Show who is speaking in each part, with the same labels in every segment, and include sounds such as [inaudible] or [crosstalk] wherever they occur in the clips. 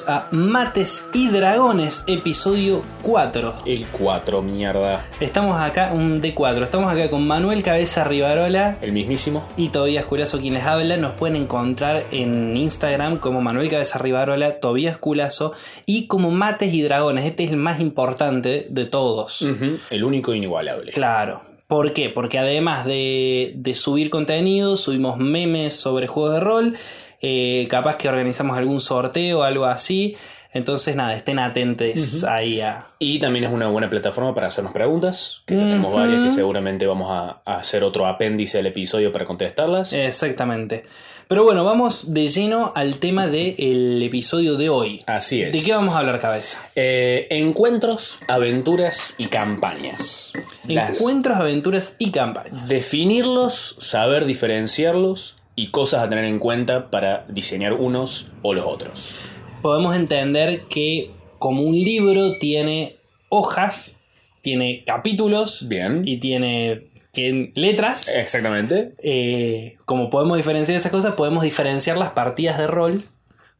Speaker 1: bienvenidos a Mates y Dragones, episodio 4.
Speaker 2: El 4, mierda.
Speaker 1: Estamos acá, un D4, estamos acá con Manuel Cabeza Rivarola
Speaker 2: El mismísimo.
Speaker 1: y Tobías Culazo quien les habla. Nos pueden encontrar en Instagram como Manuel Cabeza Rivarola, Tobías Culazo y como Mates y Dragones. Este es el más importante de todos.
Speaker 2: El único inigualable.
Speaker 1: Claro. ¿Por qué? Porque además de, de subir contenido, subimos memes sobre juegos de rol. Eh, capaz que organizamos algún sorteo o algo así. Entonces, nada, estén atentos ahí a.
Speaker 2: Y también es una buena plataforma para hacernos preguntas, que tenemos varias que seguramente vamos a, a hacer otro apéndice del episodio para contestarlas.
Speaker 1: Exactamente. Pero bueno, vamos de lleno al tema del episodio de hoy.
Speaker 2: Así es.
Speaker 1: ¿De qué vamos a hablar, cabeza?
Speaker 2: Eh, encuentros, aventuras y campañas. Las-
Speaker 1: Encuentros, aventuras y campañas.
Speaker 2: Definirlos, saber diferenciarlos y cosas a tener en cuenta para diseñar unos o los otros.
Speaker 1: Podemos entender que como un libro tiene hojas, tiene capítulos
Speaker 2: Bien.
Speaker 1: y tiene que, letras.
Speaker 2: Exactamente.
Speaker 1: Eh, como podemos diferenciar esas cosas, podemos diferenciar las partidas de rol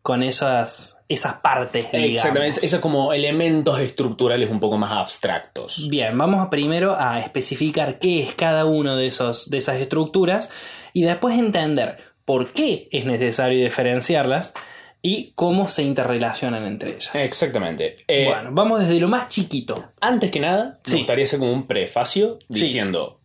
Speaker 1: con esas, esas partes. digamos.
Speaker 2: Exactamente. Esos como elementos estructurales un poco más abstractos.
Speaker 1: Bien, vamos primero a especificar qué es cada uno de, esos, de esas estructuras y después entender por qué es necesario diferenciarlas y cómo se interrelacionan entre ellas.
Speaker 2: Exactamente. Eh,
Speaker 1: bueno, vamos desde lo más chiquito.
Speaker 2: Antes que nada,
Speaker 1: Sí.
Speaker 2: me gustaría hacer como un prefacio
Speaker 1: Sí.
Speaker 2: diciendo.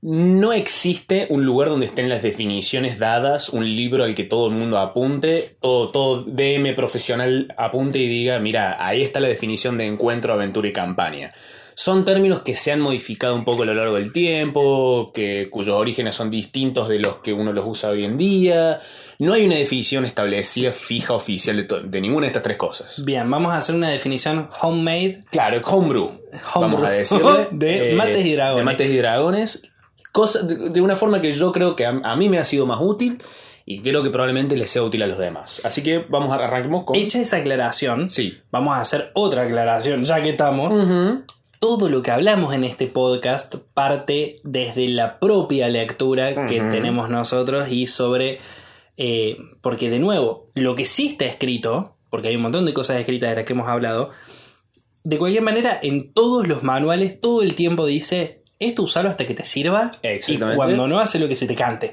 Speaker 2: No existe un lugar donde estén las definiciones dadas, un libro al que todo el mundo apunte, todo, todo DM profesional apunte y diga, mira, ahí está la definición de encuentro, aventura y campaña. Son términos que se han modificado un poco a lo largo del tiempo, que, cuyos orígenes son distintos de los que uno los usa hoy en día. No hay una definición establecida, fija, oficial de, de ninguna de estas tres cosas.
Speaker 1: Bien, vamos a hacer una definición homemade
Speaker 2: Claro, homebrew.
Speaker 1: Homebrew.
Speaker 2: Vamos a [laughs] decirle. eh,
Speaker 1: De mates y dragones.
Speaker 2: De mates y dragones. Cosa, de, de una forma que yo creo que a, a mí me ha sido más útil y creo que probablemente les sea útil a los demás. Así que vamos a arranquemos con.
Speaker 1: Hecha esa aclaración,
Speaker 2: Sí.
Speaker 1: vamos a hacer otra aclaración, ya que estamos.
Speaker 2: Ujú.
Speaker 1: Todo lo que hablamos en este podcast parte desde la propia lectura que tenemos nosotros y sobre... eh, porque de nuevo, lo que sí está escrito, porque hay un montón de cosas escritas de las que hemos hablado, de cualquier manera, en todos los manuales todo el tiempo dice, esto usalo hasta que te sirva y
Speaker 2: Exactamente.
Speaker 1: cuando no hace lo que se te cante.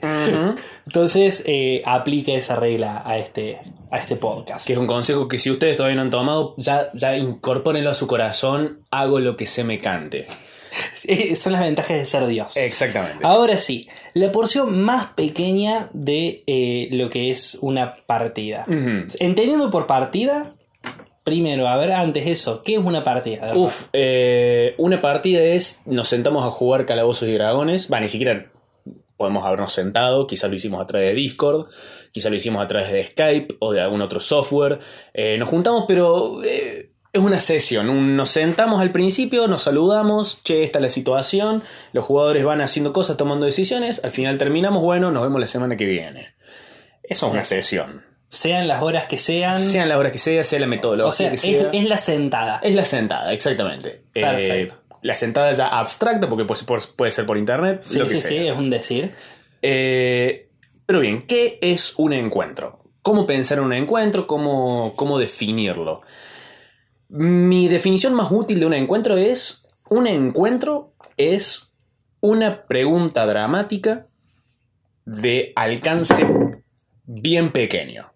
Speaker 1: Entonces, eh, aplica esa regla a este, a este podcast.
Speaker 2: Que es un consejo que si ustedes todavía no han tomado, ya, ya incorpórenlo a su corazón. Hago lo que se me cante. [laughs]
Speaker 1: Eh, Son las ventajas de ser Dios.
Speaker 2: Exactamente.
Speaker 1: Ahora sí, la porción más pequeña de eh, lo que es una partida. Entendiendo por partida, primero, a ver, antes eso, ¿qué es una partida?
Speaker 2: Uf, eh, una partida es, nos sentamos a jugar Calabozos y Dragones, va, ni siquiera podemos habernos sentado, quizá lo hicimos a través de Discord, quizá lo hicimos a través de Skype o de algún otro software, Eh, nos juntamos, pero eh, es una sesión, Un- nos sentamos al principio, nos saludamos, che, esta es la situación, los jugadores van haciendo cosas, tomando decisiones, al final terminamos, bueno, nos vemos la semana que viene. Eso es una sesión.
Speaker 1: Sean las horas que sean.
Speaker 2: Sean las horas que sea, sea la metodología
Speaker 1: o sea,
Speaker 2: que
Speaker 1: es,
Speaker 2: sea.
Speaker 1: es la sentada.
Speaker 2: Es la sentada, exactamente. Eh,
Speaker 1: Perfecto.
Speaker 2: la sentada ya abstracta, porque puede, puede- puede ser por internet,
Speaker 1: sí,
Speaker 2: lo que
Speaker 1: sí,
Speaker 2: sea.
Speaker 1: sí, es un decir.
Speaker 2: Eh, pero bien, ¿qué es un encuentro? ¿Cómo pensar en un encuentro? ¿Cómo, cómo definirlo? Mi definición más útil de un encuentro es, un encuentro es una pregunta dramática de alcance bien pequeño.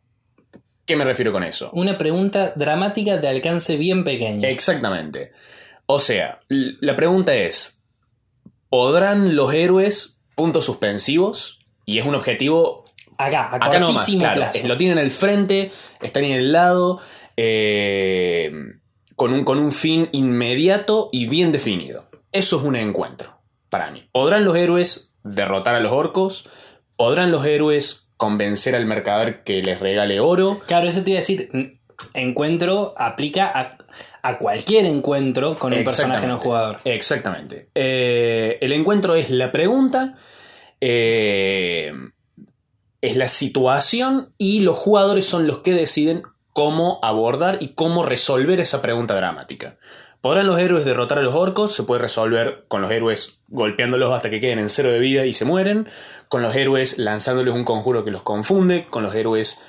Speaker 2: ¿Qué me refiero con eso?
Speaker 1: Una pregunta dramática de alcance bien pequeño.
Speaker 2: Exactamente. O sea, la pregunta es, ¿podrán los héroes puntos suspensivos? Y es un objetivo
Speaker 1: acá, a
Speaker 2: acá nomás, claro.
Speaker 1: plazo.
Speaker 2: Lo tienen al frente, están en el lado, eh, con, un, con un fin inmediato y bien definido. Eso es un encuentro, para mí. ¿Podrán los héroes derrotar a los orcos? ¿Podrán los héroes convencer al mercader que les regale oro?
Speaker 1: Claro, eso te iba a decir. Encuentro aplica a, a cualquier encuentro con un personaje no jugador.
Speaker 2: Exactamente. Eh, el encuentro es la pregunta, eh, es la situación y los jugadores son los que deciden cómo abordar y cómo resolver esa pregunta dramática. ¿Podrán los héroes derrotar a los orcos? Se puede resolver con los héroes golpeándolos hasta que queden en cero de vida y se mueren, con los héroes lanzándoles un conjuro que los confunde, con los héroes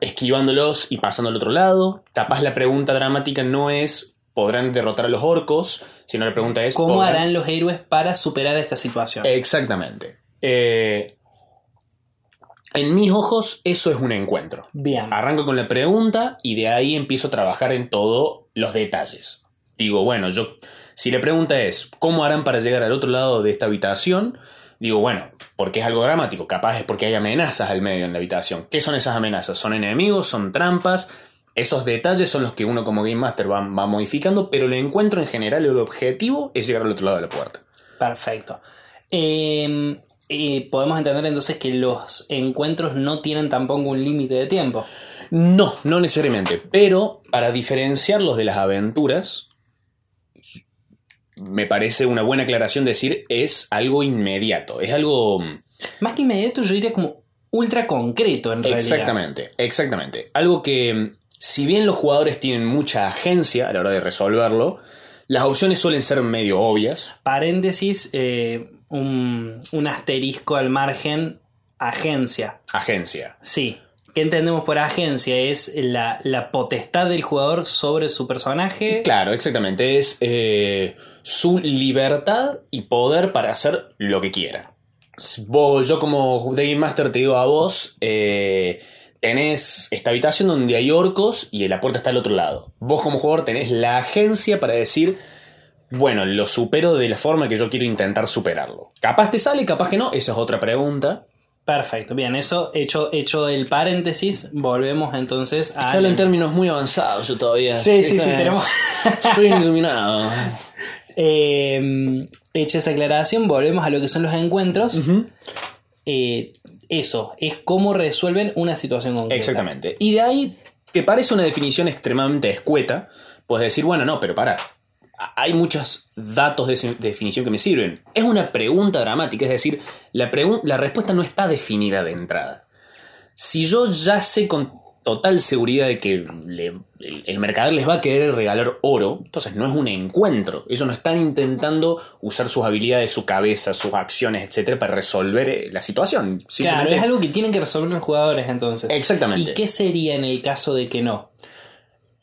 Speaker 2: esquivándolos y pasando al otro lado. Capaz la pregunta dramática no es ¿podrán derrotar a los orcos? Sino la pregunta es
Speaker 1: ¿Cómo
Speaker 2: ¿podrán-
Speaker 1: harán los héroes para superar esta situación?
Speaker 2: Exactamente. Eh, en mis ojos, eso es un encuentro.
Speaker 1: Bien.
Speaker 2: Arranco con la pregunta y de ahí empiezo a trabajar en todos los detalles. Digo, bueno, yo, si la pregunta es, ¿cómo harán para llegar al otro lado de esta habitación? Digo, bueno, porque es algo dramático, capaz es porque hay amenazas al medio en la habitación. ¿Qué son esas amenazas? ¿Son enemigos? ¿Son trampas? Esos detalles son los que uno como Game Master va, va modificando, pero el encuentro en general, el objetivo es llegar al otro lado de la puerta.
Speaker 1: Perfecto. Eh, eh, podemos entender entonces que los encuentros no tienen tampoco un límite de tiempo.
Speaker 2: No, no necesariamente. Pero para diferenciarlos de las aventuras, me parece una buena aclaración decir es algo inmediato. Es algo.
Speaker 1: Más que inmediato, yo diría como ultra concreto en realidad.
Speaker 2: Exactamente, exactamente. Algo que, si bien los jugadores tienen mucha agencia a la hora de resolverlo, las opciones suelen ser medio obvias.
Speaker 1: Paréntesis, eh, un, un asterisco al margen, agencia.
Speaker 2: Agencia.
Speaker 1: Sí. ¿Qué entendemos por agencia? Es la, potestad del jugador sobre su personaje.
Speaker 2: Claro, exactamente. Es eh, su libertad y poder para hacer lo que quiera. Vos, yo como The Game Master te digo a vos, eh, tenés esta habitación donde hay orcos y la puerta está al otro lado. Vos como jugador tenés la agencia para decir, bueno, lo supero de la forma que yo quiero intentar superarlo. Capaz te sale, capaz que no, esa es otra pregunta.
Speaker 1: Perfecto, bien, eso hecho, hecho el paréntesis, volvemos entonces
Speaker 2: Es
Speaker 1: a...
Speaker 2: que hablo en términos muy avanzados yo todavía.
Speaker 1: Sí, sí, sí, tenemos...
Speaker 2: Soy iluminado. [laughs]
Speaker 1: Eh, hecha esa aclaración, volvemos a lo que son los encuentros. Eh, eso, es cómo resuelven una situación concreta.
Speaker 2: Exactamente. Y de ahí, que parece una definición extremadamente escueta, puedes decir, bueno, no, pero para. Hay muchos datos de definición que me sirven. Es una pregunta dramática, es decir, la, la respuesta no está definida de entrada. Si yo ya sé con total seguridad de que le- el, el mercader les va a querer regalar oro, entonces no es un encuentro. Ellos no están intentando usar sus habilidades, su cabeza, sus acciones, etcétera, para resolver eh, la situación.
Speaker 1: Claro, es algo que tienen que resolver los jugadores entonces.
Speaker 2: Exactamente.
Speaker 1: ¿Y qué sería en el caso de que no?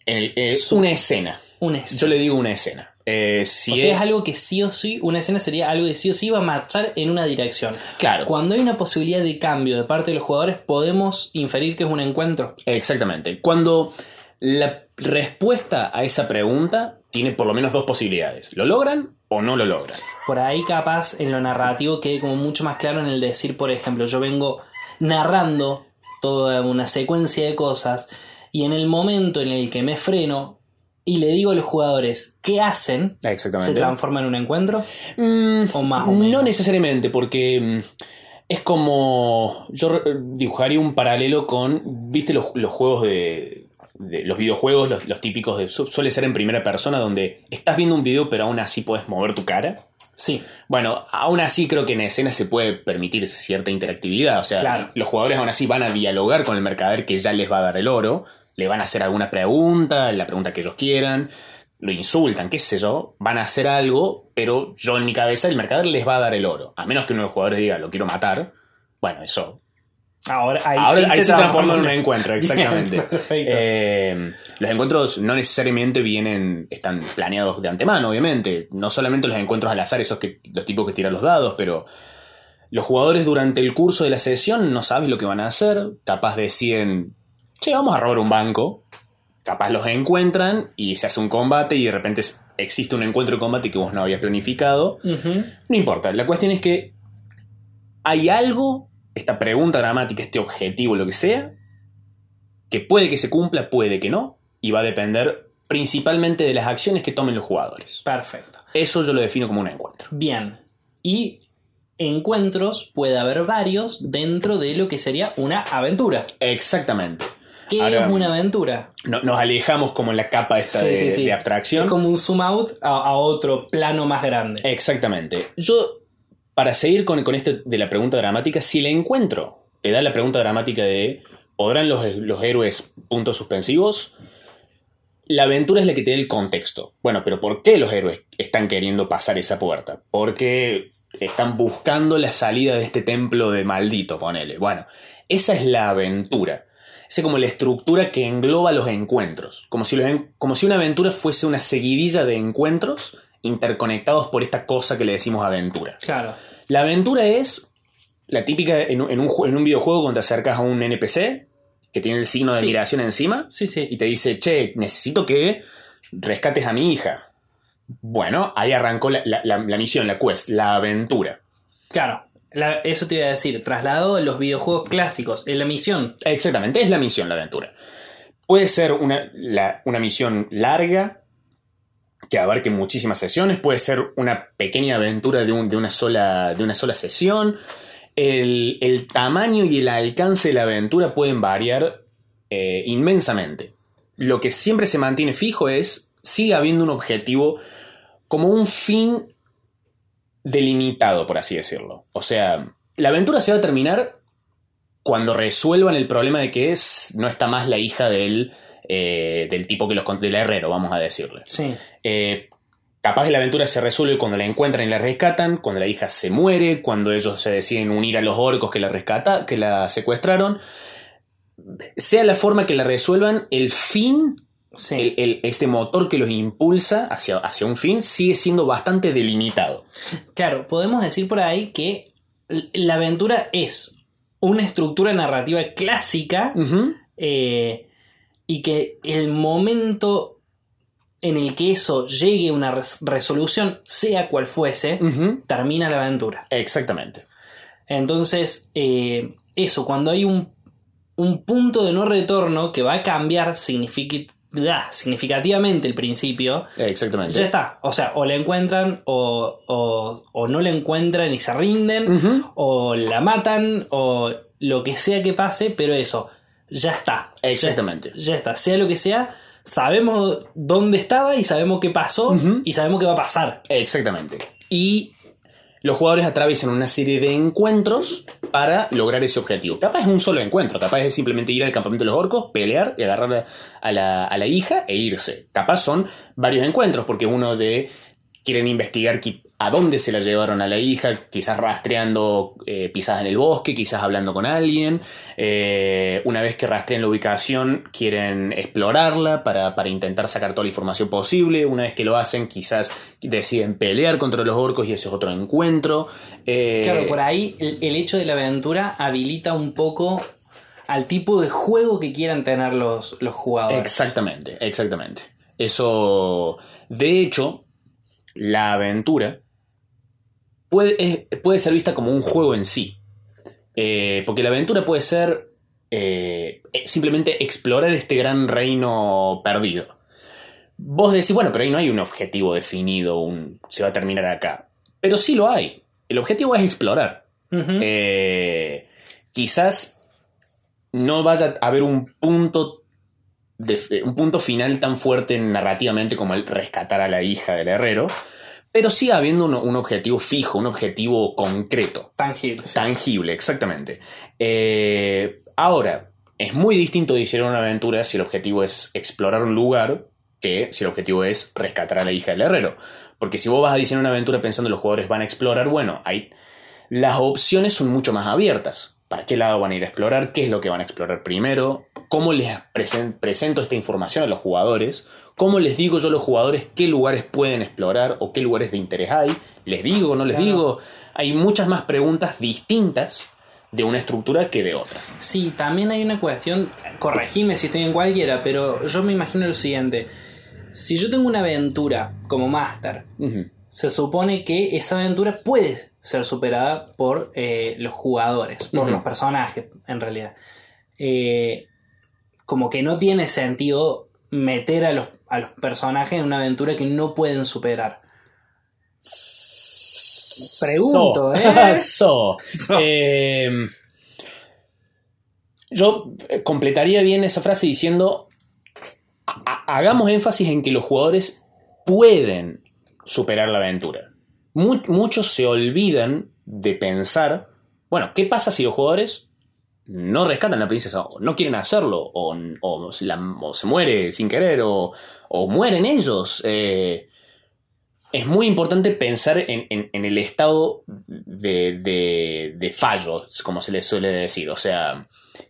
Speaker 2: El- eh,
Speaker 1: Su-
Speaker 2: una escena.
Speaker 1: Una
Speaker 2: Yo le digo una escena. Eh, si
Speaker 1: o sea,
Speaker 2: es,
Speaker 1: es algo que sí o sí, una escena sería algo que sí o sí va a marchar en una dirección.
Speaker 2: Claro,
Speaker 1: Cuando hay una posibilidad de cambio de parte de los jugadores, podemos inferir que es un encuentro.
Speaker 2: exactamente. Cuando la respuesta a esa pregunta tiene por lo menos dos posibilidades. ¿Lo logran o no lo logran?
Speaker 1: Por ahí capaz en lo narrativo quede como mucho más claro en el decir, por ejemplo, yo vengo narrando toda una secuencia de cosas y en el momento en el que me freno y le digo a los jugadores qué hacen, se
Speaker 2: Exactamente.
Speaker 1: transforma en un encuentro.
Speaker 2: Mm,
Speaker 1: O más o
Speaker 2: no
Speaker 1: menos.
Speaker 2: necesariamente, porque mm, es como. Yo re- dibujaría un paralelo con. ¿Viste los, los juegos de. de- los videojuegos, los, los típicos de. su- Suele ser en primera persona, donde estás viendo un video, pero aún así puedes mover tu cara.
Speaker 1: Sí,
Speaker 2: Bueno, aún así creo que en escena se puede permitir cierta interactividad. O sea,
Speaker 1: Claro.
Speaker 2: los jugadores aún así van a dialogar con el mercader que ya les va a dar el oro. Le van a hacer alguna pregunta, la pregunta que ellos quieran. Lo insultan, qué sé yo. Van a hacer algo, pero yo en mi cabeza el mercader les va a dar el oro. A menos que uno de los jugadores diga, lo quiero matar. Bueno, eso.
Speaker 1: ahora ahí,
Speaker 2: Ahora
Speaker 1: sí
Speaker 2: ahí se, transforma en un
Speaker 1: en-
Speaker 2: encuentro, [laughs] exactamente. Eh, los encuentros no necesariamente vienen, están planeados de antemano, obviamente. No solamente los encuentros al azar, esos que los tipos que tiran los dados, pero los jugadores durante el curso de la sesión no sabes lo que van a hacer. Capaz deciden, che, vamos a robar un banco. Capaz los encuentran y se hace un combate y de repente existe un encuentro de combate que vos no habías planificado. No importa, la cuestión es que hay algo, esta pregunta dramática, este objetivo, lo que sea, que puede que se cumpla, puede que no, y va a depender principalmente de las acciones que tomen los jugadores.
Speaker 1: Perfecto.
Speaker 2: Eso yo lo defino como un encuentro.
Speaker 1: Bien. Y encuentros puede haber varios dentro de lo que sería una aventura.
Speaker 2: Exactamente.
Speaker 1: ¿Qué
Speaker 2: Ahora-
Speaker 1: es una aventura?
Speaker 2: No- nos alejamos como en la capa esta
Speaker 1: Sí,
Speaker 2: de,
Speaker 1: sí, sí.
Speaker 2: de abstracción.
Speaker 1: Es como un zoom out a, a otro plano más grande.
Speaker 2: Exactamente. Yo, para seguir con, con esto de la pregunta dramática, si el encuentro te da la pregunta dramática de ¿podrán los, los héroes puntos suspensivos? la aventura es la que tiene el contexto. Bueno, pero ¿por qué los héroes están queriendo pasar esa puerta? Porque están buscando la salida de este templo de maldito, ponele. Bueno, esa es la aventura. Esa es como la estructura que engloba los encuentros. Como si, los como si una aventura fuese una seguidilla de encuentros interconectados por esta cosa que le decimos aventura.
Speaker 1: Claro.
Speaker 2: La aventura es la típica en un, en un en un videojuego cuando te acercas a un NPC que tiene el signo de
Speaker 1: Sí.
Speaker 2: admiración encima
Speaker 1: Sí,
Speaker 2: y
Speaker 1: sí.
Speaker 2: te dice, che, necesito que rescates a mi hija. Bueno, ahí arrancó la, la- la- la misión, la quest, la aventura.
Speaker 1: Claro. Eso te iba a decir. Trasladado a los videojuegos clásicos. En la misión.
Speaker 2: Exactamente, es la misión, la aventura. Puede ser una, una misión larga, que abarque muchísimas sesiones, puede ser una pequeña aventura de, un- de una, sola, de una sola sesión. El, el tamaño y el alcance de la aventura pueden variar eh, inmensamente. Lo que siempre se mantiene fijo es, sigue habiendo un objetivo como un fin delimitado, por así decirlo. O sea, la aventura se va a terminar cuando resuelvan el problema de que es no está más la hija del, eh, del tipo que los del herrero, vamos a decirle.
Speaker 1: Sí.
Speaker 2: Eh, capaz que la aventura se resuelve cuando la encuentran y la rescatan, cuando la hija se muere, cuando ellos se deciden unir a los orcos que la rescata, que la secuestraron. Sea la forma que la resuelvan, el fin,
Speaker 1: Sí.
Speaker 2: el- el- este motor que los impulsa hacia, hacia un fin, sigue siendo bastante delimitado.
Speaker 1: Claro, podemos decir por ahí que la aventura es una estructura narrativa clásica eh, y que el momento en el que eso llegue a una res- resolución, sea cual fuese, termina la aventura.
Speaker 2: Exactamente.
Speaker 1: Entonces, eh, eso, cuando hay un, un punto de no retorno que va a cambiar significi- ah, significativamente el principio,
Speaker 2: Exactamente.
Speaker 1: ya está. O sea, o la encuentran o, o- o no la encuentran y se rinden, o la matan, o lo que sea que pase, pero eso, ya está.
Speaker 2: Exactamente.
Speaker 1: Ya, está. Sea lo que sea, sabemos dónde estaba y sabemos qué pasó y sabemos qué va a pasar.
Speaker 2: Exactamente. Y los jugadores atraviesan una serie de encuentros para lograr ese objetivo. Capaz es un solo encuentro, capaz es simplemente ir al campamento de los orcos, pelear y agarrar a- la, a la hija e irse. Capaz son varios encuentros, porque uno de quieren investigar a dónde se la llevaron a la hija, quizás rastreando eh, pisadas en el bosque, quizás hablando con alguien. Eh, una vez que rastrean la ubicación, quieren explorarla para, para intentar sacar toda la información posible. Una vez que lo hacen, quizás deciden pelear contra los orcos y ese es otro encuentro. Eh,
Speaker 1: Claro, por ahí el, el hecho de la aventura habilita un poco al tipo de juego que quieran tener los, los jugadores.
Speaker 2: Exactamente, exactamente. Eso, de hecho, la aventura puede, es- puede ser vista como un juego en sí. Eh, porque la aventura puede ser eh, eh, simplemente explorar este gran reino perdido. Vos decís, bueno, pero ahí no hay un objetivo definido, un, se va a terminar acá. Pero sí lo hay. El objetivo es explorar. Eh, quizás no vaya a haber un punto de- un punto final tan fuerte narrativamente como el rescatar a la hija del herrero, pero sí habiendo un, un objetivo fijo, un objetivo concreto,
Speaker 1: Tangible.
Speaker 2: tangible, exactamente. Eh, ahora, es muy distinto diseñar una aventura si el objetivo es explorar un lugar que si el objetivo es rescatar a la hija del herrero. Porque si vos vas a diseñar una aventura pensando que los jugadores van a explorar, bueno, hay, las opciones son mucho más abiertas. ¿Para qué lado van a ir a explorar? ¿Qué es lo que van a explorar primero? ¿Cómo les presen- presento esta información a los jugadores? ¿Cómo les digo yo a los jugadores qué lugares pueden explorar o qué lugares de interés hay? ¿Les digo, no les
Speaker 1: Claro.
Speaker 2: digo? Hay muchas más preguntas distintas de una estructura que de otra.
Speaker 1: Sí, también hay una cuestión, corregime si estoy en cualquiera, pero yo me imagino lo siguiente. Si yo tengo una aventura como máster,
Speaker 2: Ujú.
Speaker 1: se supone que esa aventura puede ser superada por eh, los jugadores, por los personajes, en realidad. Eh, como que no tiene sentido meter a los, a los personajes en una aventura que no pueden superar. Pregunto,
Speaker 2: So.
Speaker 1: ¿eh? [laughs]
Speaker 2: So.
Speaker 1: So.
Speaker 2: Eh, yo eh, completaría bien esa frase diciendo, ha- ha- hagamos énfasis en que los jugadores pueden superar la aventura. Mu- muchos se olvidan de pensar, bueno, ¿qué pasa si los jugadores no rescatan a la princesa, o no quieren hacerlo, o, o se la- o se muere sin querer, o, o mueren ellos. eh, es muy importante pensar en, en- en el estado de, de, de fallo, como se le suele decir. O sea,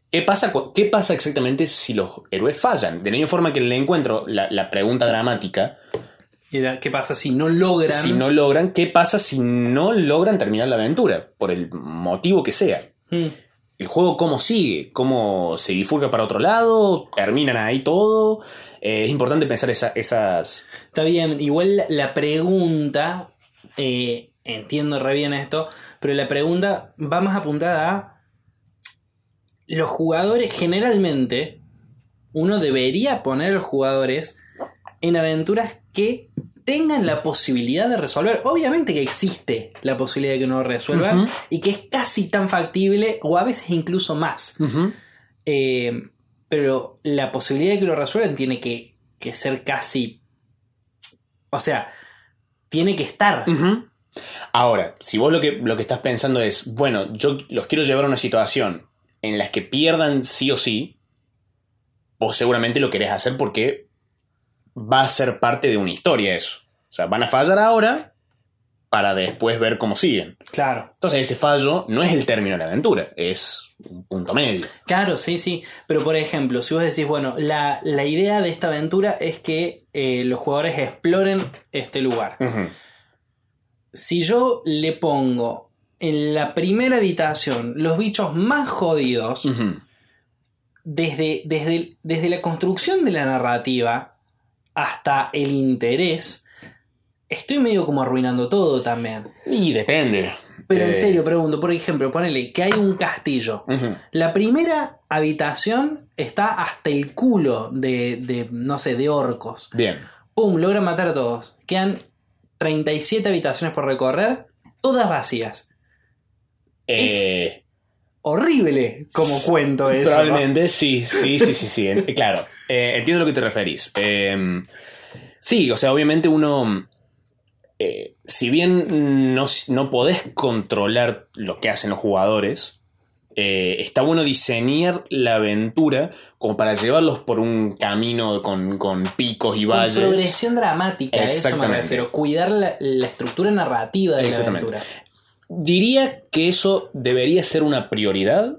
Speaker 2: ¿qué pasa, ¿qué pasa exactamente si los héroes fallan? De la misma forma que el encuentro, la, la pregunta dramática,
Speaker 1: Era, ¿Qué pasa si no logran?
Speaker 2: si no logran, ¿qué pasa si no logran terminar la aventura? Por el motivo que sea.
Speaker 1: Mm.
Speaker 2: El juego cómo sigue, cómo se bifurca para otro lado, terminan ahí todo. Eh, es importante pensar esa- esas...
Speaker 1: Está bien, igual la- la pregunta, eh, entiendo re bien esto, pero la pregunta va más apuntada a los jugadores, generalmente, uno debería poner a los jugadores en aventuras que tengan la posibilidad de resolver. Obviamente que existe la posibilidad de que no lo resuelvan y que es casi tan factible o a veces incluso más. Eh, pero la posibilidad de que lo resuelvan tiene que, que ser casi. O sea, tiene que estar.
Speaker 2: Ahora, si vos lo que, lo que estás pensando es, bueno, yo los quiero llevar a una situación en la que pierdan sí o sí, vos seguramente lo querés hacer porque va a ser parte de una historia eso. O sea, van a fallar ahora para después ver cómo siguen.
Speaker 1: Claro.
Speaker 2: Entonces ese fallo no es el término de la aventura, es un punto medio.
Speaker 1: Claro, sí, sí. Pero por ejemplo, si vos decís, bueno, la, la idea de esta aventura es que eh, los jugadores exploren este lugar. Si yo le pongo en la primera habitación los bichos más jodidos, desde, desde, desde la construcción de la narrativa hasta el interés, estoy medio como arruinando todo también.
Speaker 2: Y depende.
Speaker 1: Pero en
Speaker 2: Eh,
Speaker 1: serio, pregunto, por ejemplo, ponele que hay un castillo. La primera habitación está hasta el culo de, de, no sé, de orcos.
Speaker 2: Bien.
Speaker 1: ¡Pum! Logran matar a todos. Quedan 37 habitaciones por recorrer, todas vacías.
Speaker 2: Eh,
Speaker 1: Horrible como cuento eso. ¿no?
Speaker 2: Probablemente, sí, sí, sí, sí, sí. en- Claro, eh, entiendo a lo que te referís. Eh, sí, o sea, obviamente uno, eh, si bien no, no podés controlar lo que hacen los jugadores, eh, está bueno diseñar la aventura como para llevarlos por un camino con, con picos y
Speaker 1: Con
Speaker 2: valles.
Speaker 1: progresión dramática, a eso me
Speaker 2: Exactamente.
Speaker 1: refiero. Cuidar la, la estructura narrativa de la
Speaker 2: Exactamente.
Speaker 1: aventura.
Speaker 2: Diría que eso debería ser una prioridad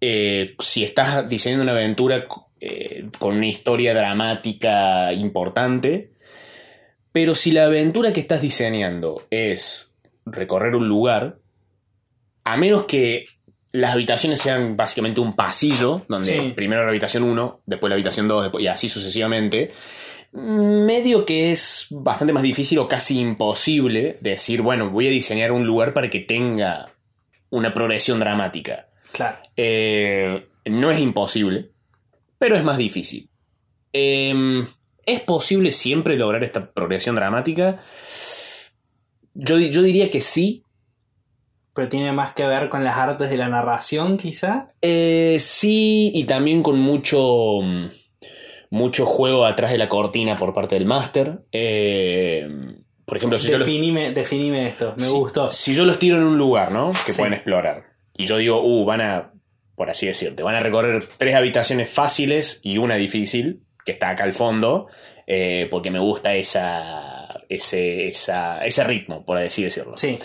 Speaker 2: eh, si estás diseñando una aventura eh, con una historia dramática importante. Pero si la aventura que estás diseñando es recorrer un lugar, a menos que las habitaciones sean básicamente un pasillo, donde
Speaker 1: Sí.
Speaker 2: primero la habitación 1, después la habitación 2, después, y así sucesivamente, medio que es bastante más difícil o casi imposible decir, bueno, voy a diseñar un lugar para que tenga una progresión dramática.
Speaker 1: Claro.
Speaker 2: Eh, no es imposible, pero es más difícil. Eh, ¿Es posible siempre lograr esta progresión dramática? Yo, yo diría que sí.
Speaker 1: Pero tiene más que ver con las artes de la narración, quizá.
Speaker 2: Eh, sí, y también con mucho, mm, mucho juego atrás de la cortina por parte del máster. Eh, por ejemplo, si yo los-
Speaker 1: Definime, definime esto, me
Speaker 2: si-
Speaker 1: gustó.
Speaker 2: Si yo los tiro en un lugar, ¿no? Que
Speaker 1: Sí.
Speaker 2: pueden explorar. Y yo digo, uh, van a, por así decirte, van a recorrer tres habitaciones fáciles y una difícil, que está acá al fondo, eh, porque me gusta esa, ese, esa, ese ritmo, por así decirlo.
Speaker 1: Sí.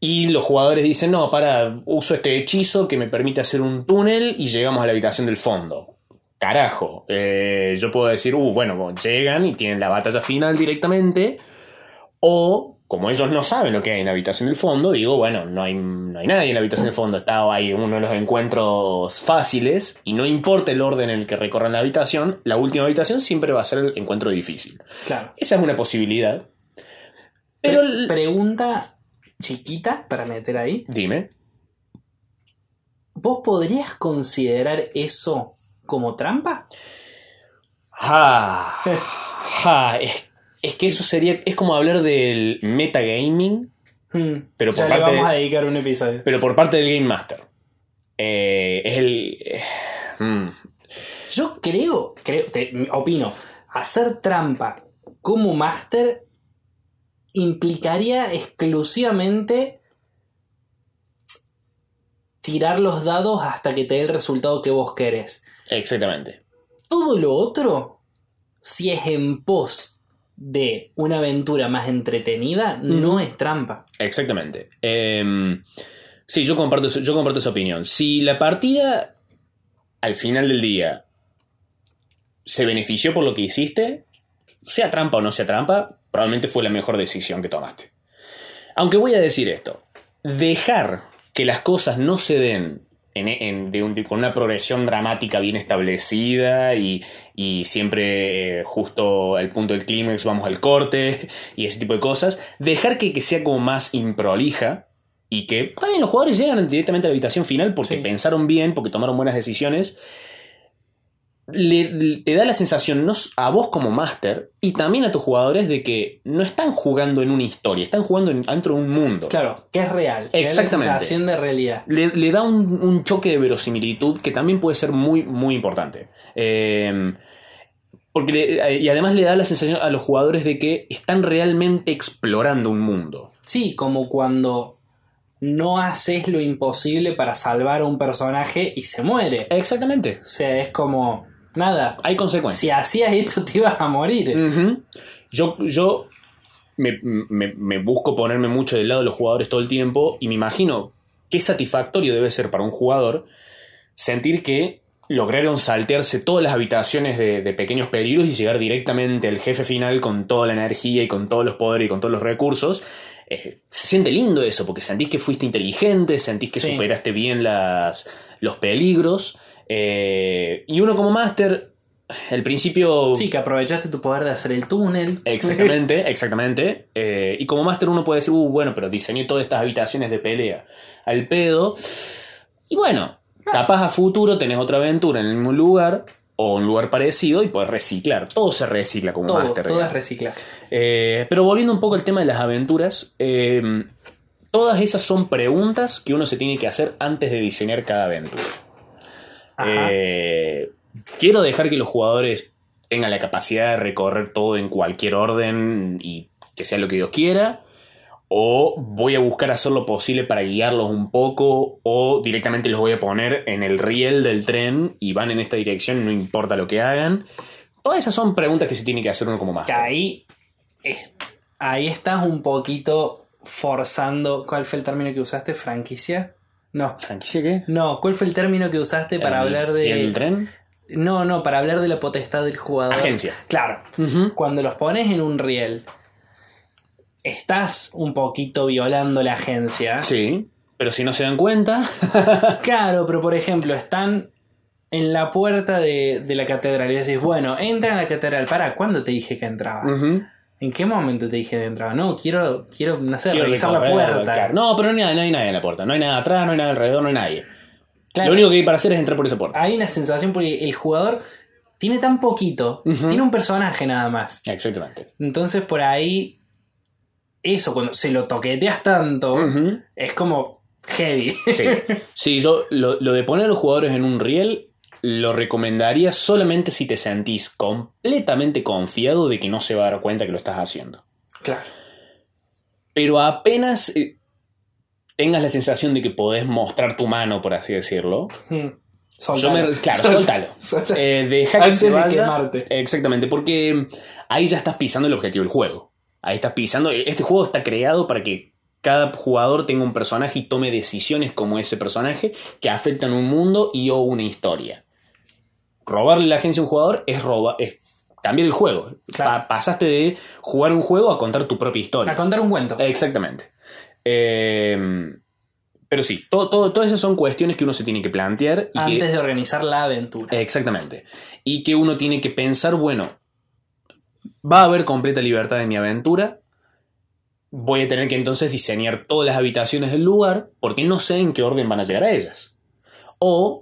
Speaker 2: Y los jugadores dicen, no, para, uso este hechizo que me permite hacer un túnel y llegamos a la habitación del fondo. Carajo, eh, yo puedo decir, uh, bueno, llegan y tienen la batalla final directamente, o como ellos no saben lo que hay en la habitación del fondo, digo, bueno, no hay, no hay nadie en la habitación del fondo, está ahí uno de los encuentros fáciles, y no importa el orden en el que recorran la habitación, la última habitación siempre va a ser el encuentro difícil.
Speaker 1: Claro.
Speaker 2: Esa es una posibilidad. Pero,
Speaker 1: Pre- pregunta chiquita para meter ahí.
Speaker 2: dime.
Speaker 1: ¿Vos podrías considerar eso como trampa?
Speaker 2: Ja, [laughs] ja, es, es que eso sería, es como hablar del metagaming,
Speaker 1: Hmm,
Speaker 2: Pero
Speaker 1: ya
Speaker 2: por
Speaker 1: le
Speaker 2: parte
Speaker 1: vamos
Speaker 2: de-
Speaker 1: a dedicar un episodio.
Speaker 2: pero por parte del Game Master. Eh, es el... eh, mm,
Speaker 1: Yo creo, creo, te- opino, hacer trampa como máster implicaría exclusivamente tirar los dados hasta que te dé el resultado que vos querés.
Speaker 2: Exactamente.
Speaker 1: Todo lo otro, si es en pos de una aventura más entretenida, no es trampa.
Speaker 2: Exactamente. Em, sí, yo comparto, yo comparto esa opinión. Si la partida, al final del día, se benefició por lo que hiciste, sea trampa o no sea trampa, probablemente fue la mejor decisión que tomaste. Aunque voy a decir esto, dejar que las cosas no se den en- en- de un- con una progresión dramática bien establecida y, y siempre eh, justo al punto del clímax vamos al corte [laughs] y ese tipo de cosas, dejar que, que sea como más improlija y que también los jugadores llegan directamente a la habitación final porque
Speaker 1: Sí.
Speaker 2: pensaron bien, porque tomaron buenas decisiones, le- le- te da la sensación no a vos como máster y también a tus jugadores de que no están jugando en una historia, están jugando en- dentro de un mundo.
Speaker 1: Claro, que es real.
Speaker 2: Exactamente.
Speaker 1: La sensación de realidad.
Speaker 2: Le, le da un, un choque de verosimilitud que también puede ser muy, muy importante. Eh, porque le- y además le da la sensación a los jugadores de que están realmente explorando un mundo.
Speaker 1: Sí, como cuando no haces lo imposible para salvar a un personaje y se muere.
Speaker 2: Exactamente.
Speaker 1: O sea, es como, nada,
Speaker 2: Hay consecuencias.
Speaker 1: si hacías esto te ibas a morir.
Speaker 2: Yo, yo me, me- me busco ponerme mucho del lado de los jugadores todo el tiempo y me imagino qué satisfactorio debe ser para un jugador sentir que lograron saltearse todas las habitaciones de, de pequeños peligros y llegar directamente al jefe final con toda la energía y con todos los poderes y con todos los recursos. Eh, se siente lindo eso, porque sentís que fuiste inteligente, sentís que
Speaker 1: Sí.
Speaker 2: superaste bien las, los peligros. Eh, y uno como máster, al principio...
Speaker 1: Sí, que aprovechaste tu poder de hacer el túnel.
Speaker 2: Exactamente, [laughs] exactamente. Eh, y como máster uno puede decir, uh, bueno, pero diseñé todas estas habitaciones de pelea al pedo. Y bueno, capaz a futuro tenés otra aventura en el mismo lugar o un lugar parecido y puedes reciclar. Todo se recicla como
Speaker 1: todo,
Speaker 2: máster.
Speaker 1: todo es reciclaje.
Speaker 2: Eh, pero volviendo un poco al tema de las aventuras, eh, todas esas son preguntas que uno se tiene que hacer antes de diseñar cada aventura. Eh, quiero dejar que los jugadores tengan la capacidad de recorrer todo en cualquier orden y que sea lo que Dios quiera. O voy a buscar hacer lo posible para guiarlos un poco. O directamente los voy a poner en el riel del tren y van en esta dirección, no importa lo que hagan. Todas esas son preguntas que se tiene que hacer uno como máster.
Speaker 1: ahí, ahí estás un poquito forzando. ¿Cuál fue el término que usaste? ¿Franquicia? No.
Speaker 2: ¿Franquicia qué?
Speaker 1: No, ¿cuál fue el término que usaste para
Speaker 2: ¿El-
Speaker 1: hablar de.
Speaker 2: ¿El tren?
Speaker 1: No, no, para hablar de la potestad del jugador.
Speaker 2: Agencia.
Speaker 1: Claro. Cuando los pones en un riel, estás un poquito violando la agencia.
Speaker 2: Sí. Pero si no se dan cuenta. [laughs]
Speaker 1: Claro, pero por ejemplo, están en la puerta de, de la catedral y decís, bueno, entra en la catedral. Para, ¿cuándo te dije que entraba? ¿En qué momento te dije que entraba? No, quiero, quiero, no sé,
Speaker 2: Quiero
Speaker 1: revisar la puerta.
Speaker 2: claro. No, pero no hay, nadie- no hay nadie en la puerta. No hay nada atrás, no hay nada alrededor, no hay nadie.
Speaker 1: Claro.
Speaker 2: Lo único que hay para hacer es entrar por esa puerta.
Speaker 1: Hay una sensación porque el jugador tiene tan poquito, tiene un personaje nada más.
Speaker 2: Exactamente.
Speaker 1: Entonces por ahí, eso, cuando se lo toqueteas tanto, es como heavy.
Speaker 2: Sí. [laughs] Sí, yo lo, lo de poner a los jugadores en un riel lo recomendaría solamente si te sentís completamente confiado de que no se va a dar cuenta que lo estás haciendo.
Speaker 1: claro.
Speaker 2: Pero apenas eh, tengas la sensación de que podés mostrar tu mano, por así decirlo,
Speaker 1: Mm.
Speaker 2: yo
Speaker 1: Soltalo.
Speaker 2: me, claro,
Speaker 1: Sol-
Speaker 2: suéltalo. [laughs]
Speaker 1: soltalo.
Speaker 2: Eh, deja que
Speaker 1: Antes
Speaker 2: se
Speaker 1: de
Speaker 2: vaya.
Speaker 1: quemarte.
Speaker 2: Exactamente, porque ahí ya estás pisando el objetivo del juego. Ahí estás pisando. Este juego está creado para que cada jugador tenga un personaje y tome decisiones como ese personaje que afectan un mundo y o una historia. Robarle la agencia a un jugador es roba, es cambiar el juego.
Speaker 1: Claro.
Speaker 2: Pa- pasaste de jugar un juego a contar tu propia historia.
Speaker 1: A contar un cuento.
Speaker 2: Exactamente. Eh, pero sí, todo, todo- todas esas son cuestiones que uno se tiene que plantear y que-
Speaker 1: antes de organizar la aventura.
Speaker 2: Exactamente. Y que uno tiene que pensar, bueno, va a haber completa libertad en mi aventura. Voy a tener que entonces diseñar todas las habitaciones del lugar porque no sé en qué orden van a llegar a ellas. O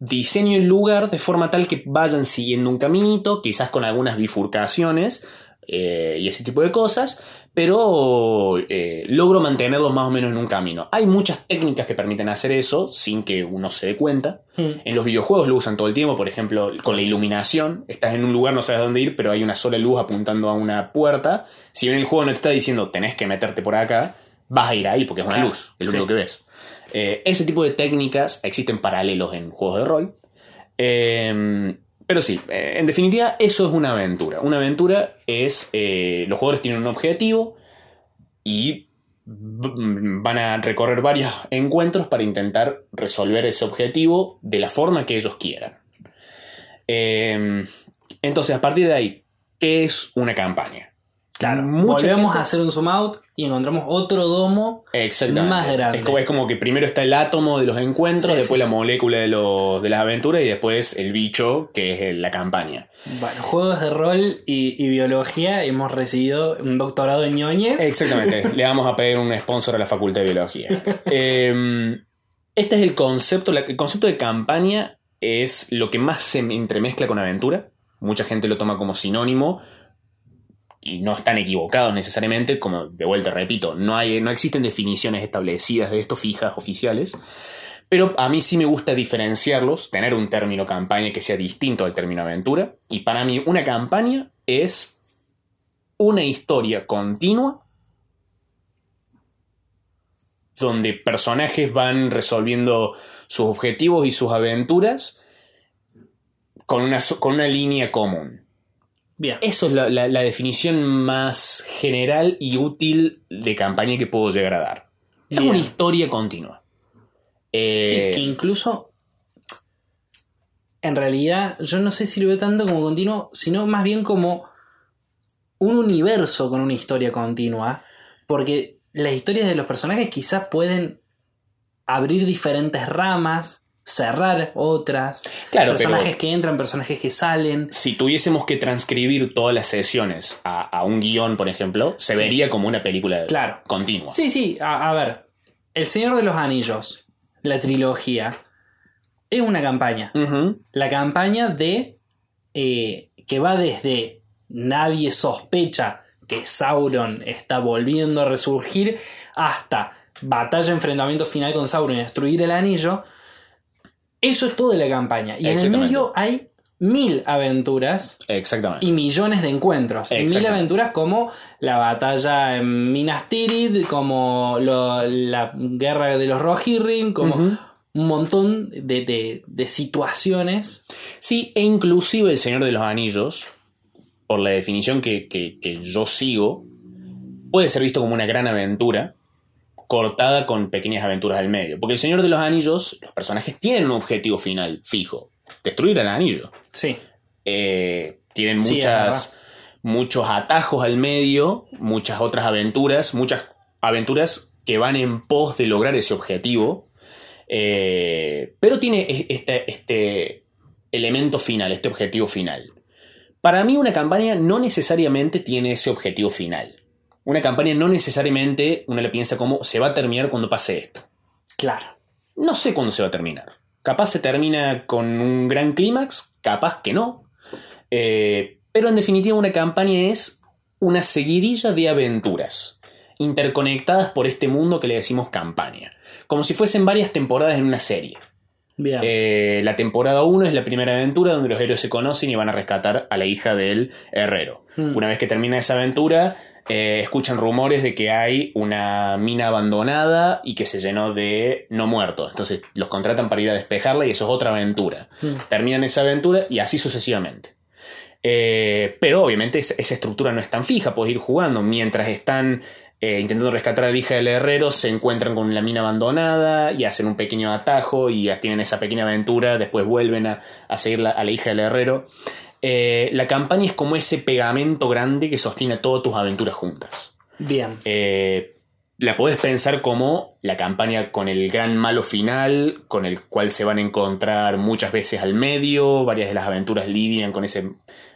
Speaker 2: diseño el lugar de forma tal que vayan siguiendo un caminito, quizás con algunas bifurcaciones eh, y ese tipo de cosas, pero eh, logro mantenerlos más o menos en un camino. Hay muchas técnicas que permiten hacer eso sin que uno se dé cuenta.
Speaker 1: Mm.
Speaker 2: En los videojuegos lo usan todo el tiempo, por ejemplo, con la iluminación. Estás en un lugar, no sabes dónde ir, pero hay una sola luz apuntando a una puerta. Si bien el juego no te está diciendo tenés que meterte por acá, vas a ir ahí porque es una luz, es lo
Speaker 1: sí.
Speaker 2: único que ves. Eh, ese tipo de técnicas existen paralelos en juegos de rol. Eh, pero sí, eh, en definitiva, eso es una aventura. Una aventura es. eh, los jugadores tienen un objetivo y v- van a recorrer varios encuentros para intentar resolver ese objetivo de la forma que ellos quieran. Eh, entonces, a partir de ahí, ¿qué es una campaña?
Speaker 1: Claro, volvemos
Speaker 2: gente-
Speaker 1: a hacer un zoom out y encontramos otro domo. Más grande.
Speaker 2: Es como, es como que primero está el átomo de los encuentros,
Speaker 1: Sí,
Speaker 2: después
Speaker 1: sí.
Speaker 2: la molécula de, los, de las aventuras y después el bicho, que es la campaña.
Speaker 1: Bueno, juegos de rol y, y biología. Hemos recibido un doctorado en ñoñez.
Speaker 2: Exactamente. [laughs] Le vamos a pedir un sponsor a la Facultad de Biología. [laughs] Eh, este es el concepto. el concepto de campaña es lo que más se entremezcla con aventura. Mucha gente lo toma como sinónimo. Y no están equivocados necesariamente, como de vuelta repito, no, hay, no existen definiciones establecidas de esto fijas, oficiales. Pero a mí sí me gusta diferenciarlos, tener un término campaña que sea distinto al término aventura. Y para mí una campaña es una historia continua donde personajes van resolviendo sus objetivos y sus aventuras con una, con una línea común.
Speaker 1: Bien.
Speaker 2: Eso es la, la- la definición más general y útil de campaña que puedo llegar a dar. Es
Speaker 1: Bien.
Speaker 2: una historia continua. Eh,
Speaker 1: Sí, que incluso. En realidad, yo no sé si lo veo tanto como continuo, sino más bien como un universo con una historia continua. Porque las historias de los personajes quizás pueden abrir diferentes ramas, cerrar otras.
Speaker 2: Claro,
Speaker 1: personajes que entran, personajes que salen.
Speaker 2: si tuviésemos que transcribir todas las sesiones a, a un guion, por ejemplo, se
Speaker 1: Sí.
Speaker 2: vería como una película
Speaker 1: Claro.
Speaker 2: continua.
Speaker 1: Sí, sí, a, a ver. El Señor de los Anillos, la trilogía, es una campaña. La campaña de. eh, que va desde nadie sospecha que Sauron está volviendo a resurgir hasta batalla, enfrentamiento final con Sauron y destruir el anillo. Eso es todo de la campaña. Y en el medio hay mil aventuras
Speaker 2: Exactamente.
Speaker 1: y millones de encuentros. Mil aventuras como la batalla en Minas Tirith, como lo- la guerra de los Rohirrim, como
Speaker 2: Ujú.
Speaker 1: un montón de, de- de situaciones.
Speaker 2: Sí, e inclusive El Señor de los Anillos, por la definición que, que- que yo sigo, puede ser visto como una gran aventura cortada con pequeñas aventuras al medio. Porque El Señor de los Anillos, los personajes tienen un objetivo final fijo, destruir el anillo.
Speaker 1: Sí,
Speaker 2: Eh, tienen
Speaker 1: Sí,
Speaker 2: muchas, muchos atajos al medio, muchas otras aventuras, muchas aventuras que van en pos de lograr ese objetivo. Eh, pero tiene este, este elemento final, este objetivo final. Para mí una campaña no necesariamente tiene ese objetivo final. Una campaña no necesariamente uno le piensa como se va a terminar cuando pase esto.
Speaker 1: claro.
Speaker 2: No sé cuándo se va a terminar. Capaz se termina con un gran clímax, capaz que no. Eh, pero en definitiva una campaña es una seguidilla de aventuras, interconectadas por este mundo que le decimos campaña. Como si fuesen varias temporadas en una serie.
Speaker 1: Bien.
Speaker 2: Eh, la temporada 1 es la primera aventura donde los héroes se conocen y van a rescatar a la hija del herrero.
Speaker 1: Mm.
Speaker 2: Una vez que termina esa aventura, eh, escuchan rumores de que hay una mina abandonada y que se llenó de no muertos. Entonces los contratan para ir a despejarla y eso es otra aventura.
Speaker 1: Mm.
Speaker 2: Terminan esa aventura y así sucesivamente. Eh, pero obviamente esa, esa estructura no es tan fija, puedes ir jugando. Mientras están eh, intentando rescatar a la hija del herrero, se encuentran con la mina abandonada y hacen un pequeño atajo y tienen esa pequeña aventura, después vuelven a, a seguir la- a la hija del herrero. Eh, la campaña es como ese pegamento grande que sostiene todas tus aventuras juntas.
Speaker 1: Bien.
Speaker 2: Eh, la podés pensar como la campaña con el gran malo final, con el cual se van a encontrar muchas veces al medio, varias de las aventuras lidian con ese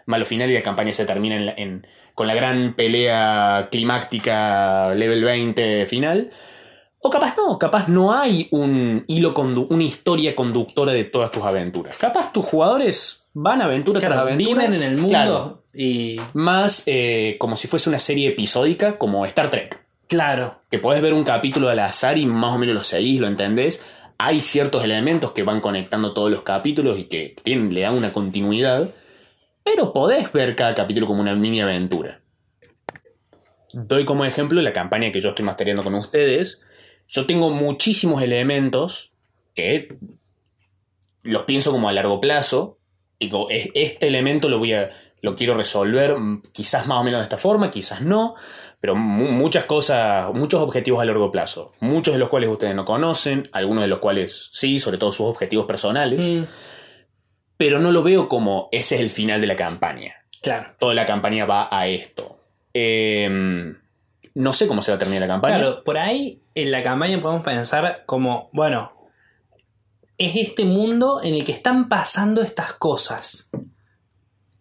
Speaker 2: malo final y la campaña se termina en la- en- con la gran pelea climáctica level 20 final. O capaz no, capaz no hay un hilo, una historia conductora de todas tus aventuras. Capaz tus jugadores van aventura tras
Speaker 1: Claro,
Speaker 2: aventura.
Speaker 1: viven en el mundo
Speaker 2: Claro,
Speaker 1: y.
Speaker 2: más eh, como si fuese una serie episódica como Star Trek
Speaker 1: Claro.
Speaker 2: que podés ver un capítulo al azar y más o menos lo seguís, lo entendés. Hay ciertos elementos que van conectando todos los capítulos y que tienen, le dan una continuidad, pero podés ver cada capítulo como una mini aventura. Doy como ejemplo la campaña que yo estoy mastereando con ustedes. yo tengo muchísimos elementos que los pienso como a largo plazo. Digo, "Es- este elemento lo voy a. lo quiero resolver mm, quizás más o menos de esta forma, quizás no. Pero mu- muchas cosas, muchos objetivos a largo plazo. Muchos de los cuales ustedes no conocen, algunos de los cuales sí, sobre todo sus objetivos personales.
Speaker 1: Mm,
Speaker 2: Pero no lo veo como ese es el final de la campaña.
Speaker 1: claro.
Speaker 2: Toda la campaña va a esto. Eh, no sé cómo se va a terminar la campaña.
Speaker 1: Claro, por ahí en la campaña podemos pensar como, bueno, es este mundo en el que están pasando estas cosas.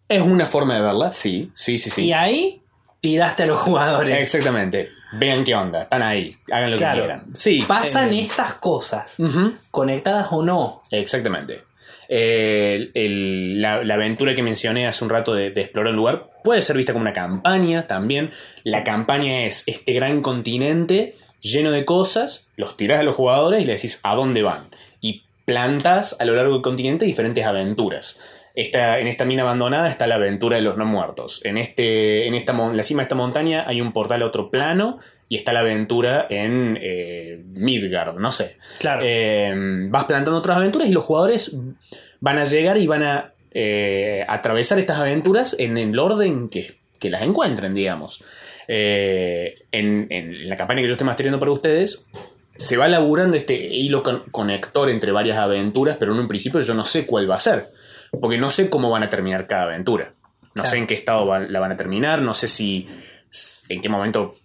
Speaker 2: Es una forma de verla, sí, sí, sí, sí.
Speaker 1: Y ahí tiraste a los jugadores.
Speaker 2: Exactamente. Vean qué onda, están ahí, hagan lo
Speaker 1: Claro.
Speaker 2: que quieran. Sí.
Speaker 1: Pasan
Speaker 2: eh,
Speaker 1: estas cosas, conectadas o no.
Speaker 2: Exactamente. Eh, el- el- la, la aventura que mencioné hace un rato de, de explorar un lugar puede ser vista como una campaña también. La campaña es este gran continente lleno de cosas, los tirás a los jugadores y le decís a dónde van. Plantas a lo largo del continente diferentes aventuras. Esta, en esta mina abandonada está la aventura de los no muertos. En, este, en esta, la cima de esta montaña hay un portal a otro plano y está la aventura en eh, Midgard, no sé.
Speaker 1: Claro.
Speaker 2: Eh, vas plantando otras aventuras y los jugadores van a llegar y van a eh, atravesar estas aventuras en el orden que, que las encuentren, digamos. En, en la campaña que yo estoy masteriando para ustedes, se va elaborando este hilo con- conector entre varias aventuras, pero en un principio yo no sé cuál va a ser, porque no sé cómo van a terminar cada aventura. No
Speaker 1: Claro.
Speaker 2: sé en qué estado va- la van a terminar, no sé si en qué momento,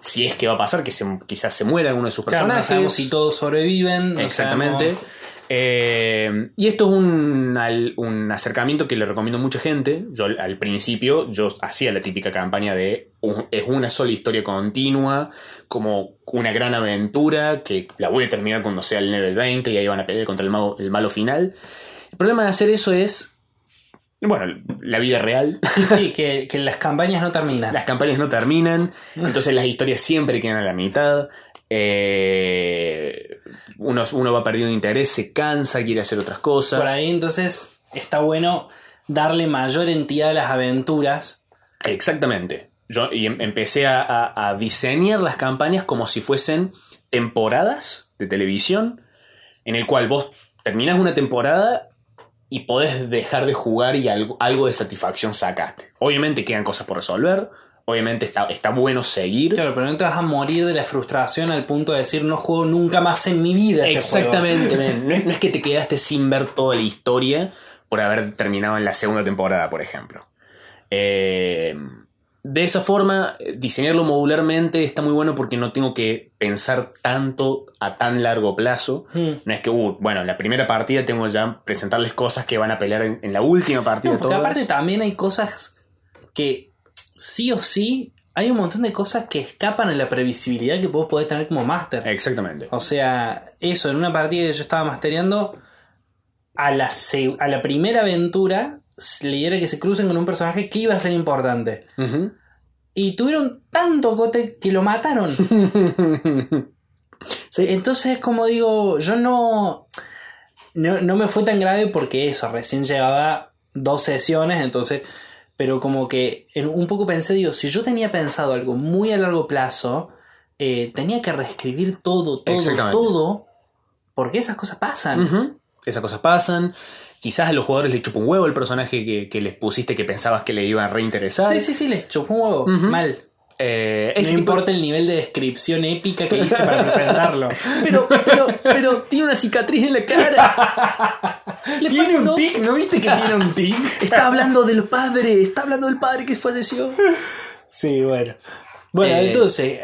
Speaker 2: si es que va a pasar, que se- quizás se muera alguno de sus
Speaker 1: Claro, no
Speaker 2: personajes.
Speaker 1: sabemos si todos sobreviven. no
Speaker 2: Exactamente.
Speaker 1: sabemos-
Speaker 2: Eh, y esto es un, un acercamiento que le recomiendo a mucha gente. Yo al- principio yo hacía la típica campaña de es una sola historia continua, como una gran aventura que la voy a terminar cuando sea el nivel 20 y ahí van a pelear contra el, mago- el malo final. El problema de hacer eso es, bueno, la vida real.
Speaker 1: Sí, sí, que, que las campañas no terminan.
Speaker 2: Las campañas no terminan, entonces las historias siempre quedan a la mitad. Eh, uno, uno va perdiendo interés, se cansa, quiere hacer otras cosas.
Speaker 1: Por ahí entonces está bueno darle mayor entidad a las aventuras.
Speaker 2: Exactamente. Yo y em- empecé a, a- a diseñar las campañas como si fuesen temporadas de televisión, en el cual vos terminás una temporada y podés dejar de jugar y algo, algo de satisfacción sacaste. Obviamente quedan cosas por resolver, obviamente está, está bueno seguir.
Speaker 1: Claro, pero no te vas a morir de la frustración al punto de decir no juego nunca más en mi vida. este
Speaker 2: Exactamente,
Speaker 1: juego". [laughs]
Speaker 2: men. no, es, no es que te quedaste sin ver toda la historia por haber terminado en la segunda temporada, por ejemplo. Eh, de esa forma, eh, diseñarlo modularmente está muy bueno porque no tengo que pensar tanto a tan largo plazo.
Speaker 1: Mm.
Speaker 2: No es que, uh, bueno, en la primera partida tengo ya presentarles cosas que van a pelear en, en la última partida.
Speaker 1: No, porque
Speaker 2: todas.
Speaker 1: aparte también hay cosas que sí o sí hay un montón de cosas que escapan a la previsibilidad que vos podés tener como máster.
Speaker 2: Exactamente.
Speaker 1: O sea, eso, en una partida que yo estaba mastereando, a la, a la primera aventura le diera que se crucen con un personaje que iba a ser importante. Y tuvieron tanto cote que lo mataron. [laughs]
Speaker 2: sí.
Speaker 1: Entonces, como digo, yo no, no. No me fue tan grave porque eso, recién llevaba dos sesiones, entonces. Pero como que un poco pensé, digo, si yo tenía pensado algo muy a largo plazo, eh, tenía que reescribir todo, todo, todo, porque esas cosas pasan.
Speaker 2: Esas cosas pasan. Quizás a los jugadores les chupa un huevo el personaje que, que les pusiste que pensabas que le iba a reinteresar.
Speaker 1: Sí, sí, sí, les chupó un huevo. Mal.
Speaker 2: Eh,
Speaker 1: No
Speaker 2: tipo-
Speaker 1: importa el nivel de descripción épica que hice para [laughs] presentarlo.
Speaker 2: Pero, pero, pero tiene una cicatriz en la cara. [laughs] Le
Speaker 1: Tiene un tic, ¿no viste que tiene un tic? [laughs]
Speaker 2: Está hablando del padre. Está hablando del padre que falleció.
Speaker 1: Sí, bueno. Bueno,
Speaker 2: Eh,
Speaker 1: entonces,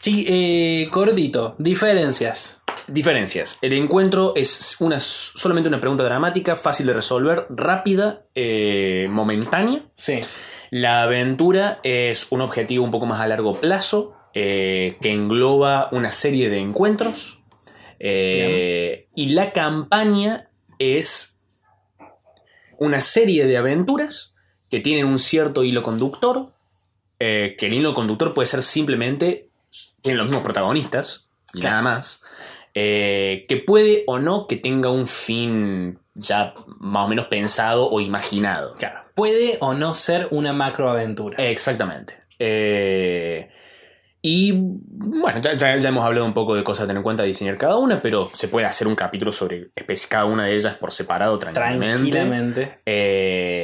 Speaker 1: chi- eh, cortito, diferencias.
Speaker 2: Diferencias. El encuentro es una, solamente una pregunta dramática, fácil de resolver, rápida, eh, momentánea.
Speaker 1: Sí.
Speaker 2: La aventura es un objetivo un poco más a largo plazo, eh, que engloba una serie de encuentros. Eh, y la campaña es una serie de aventuras que tienen un cierto hilo conductor, eh, que el hilo conductor puede ser simplemente, tienen los mismos protagonistas, y
Speaker 1: Claro.
Speaker 2: nada más, eh, que puede o no que tenga un fin ya más o menos pensado o imaginado.
Speaker 1: Claro. Puede o no ser una macroaventura.
Speaker 2: Exactamente. Eh, Y bueno, ya, ya- ya hemos hablado un poco de cosas a tener en cuenta de diseñar cada una, pero se puede hacer un capítulo sobre cada una de ellas por separado tranquilamente.
Speaker 1: Tranquilamente.
Speaker 2: Eh,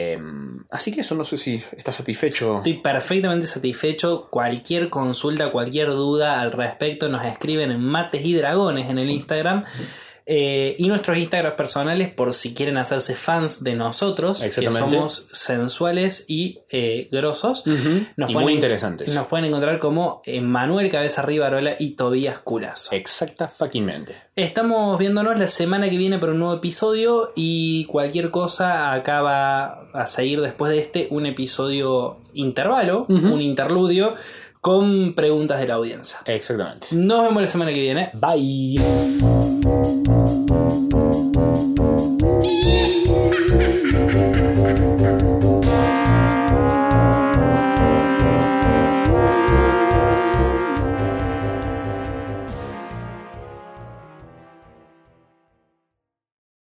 Speaker 2: así que eso, no sé si estás satisfecho.
Speaker 1: Estoy perfectamente satisfecho. Cualquier consulta, cualquier duda al respecto nos escriben en Mates y Dragones en el Instagram. Eh, y nuestros Instagram personales por si quieren hacerse fans de nosotros, que somos sensuales y eh, grosos. Nos
Speaker 2: y
Speaker 1: pueden-
Speaker 2: muy interesantes.
Speaker 1: Nos pueden encontrar como eh, Manuel Cabeza Rivarola y Tobías Culazo.
Speaker 2: Exacta fucking mente.
Speaker 1: Estamos viéndonos la semana que viene para un nuevo episodio y cualquier cosa acá va a seguir después de este un episodio intervalo, un interludio con preguntas de la audiencia.
Speaker 2: Exactamente.
Speaker 1: Nos vemos la semana que viene.
Speaker 2: Bye.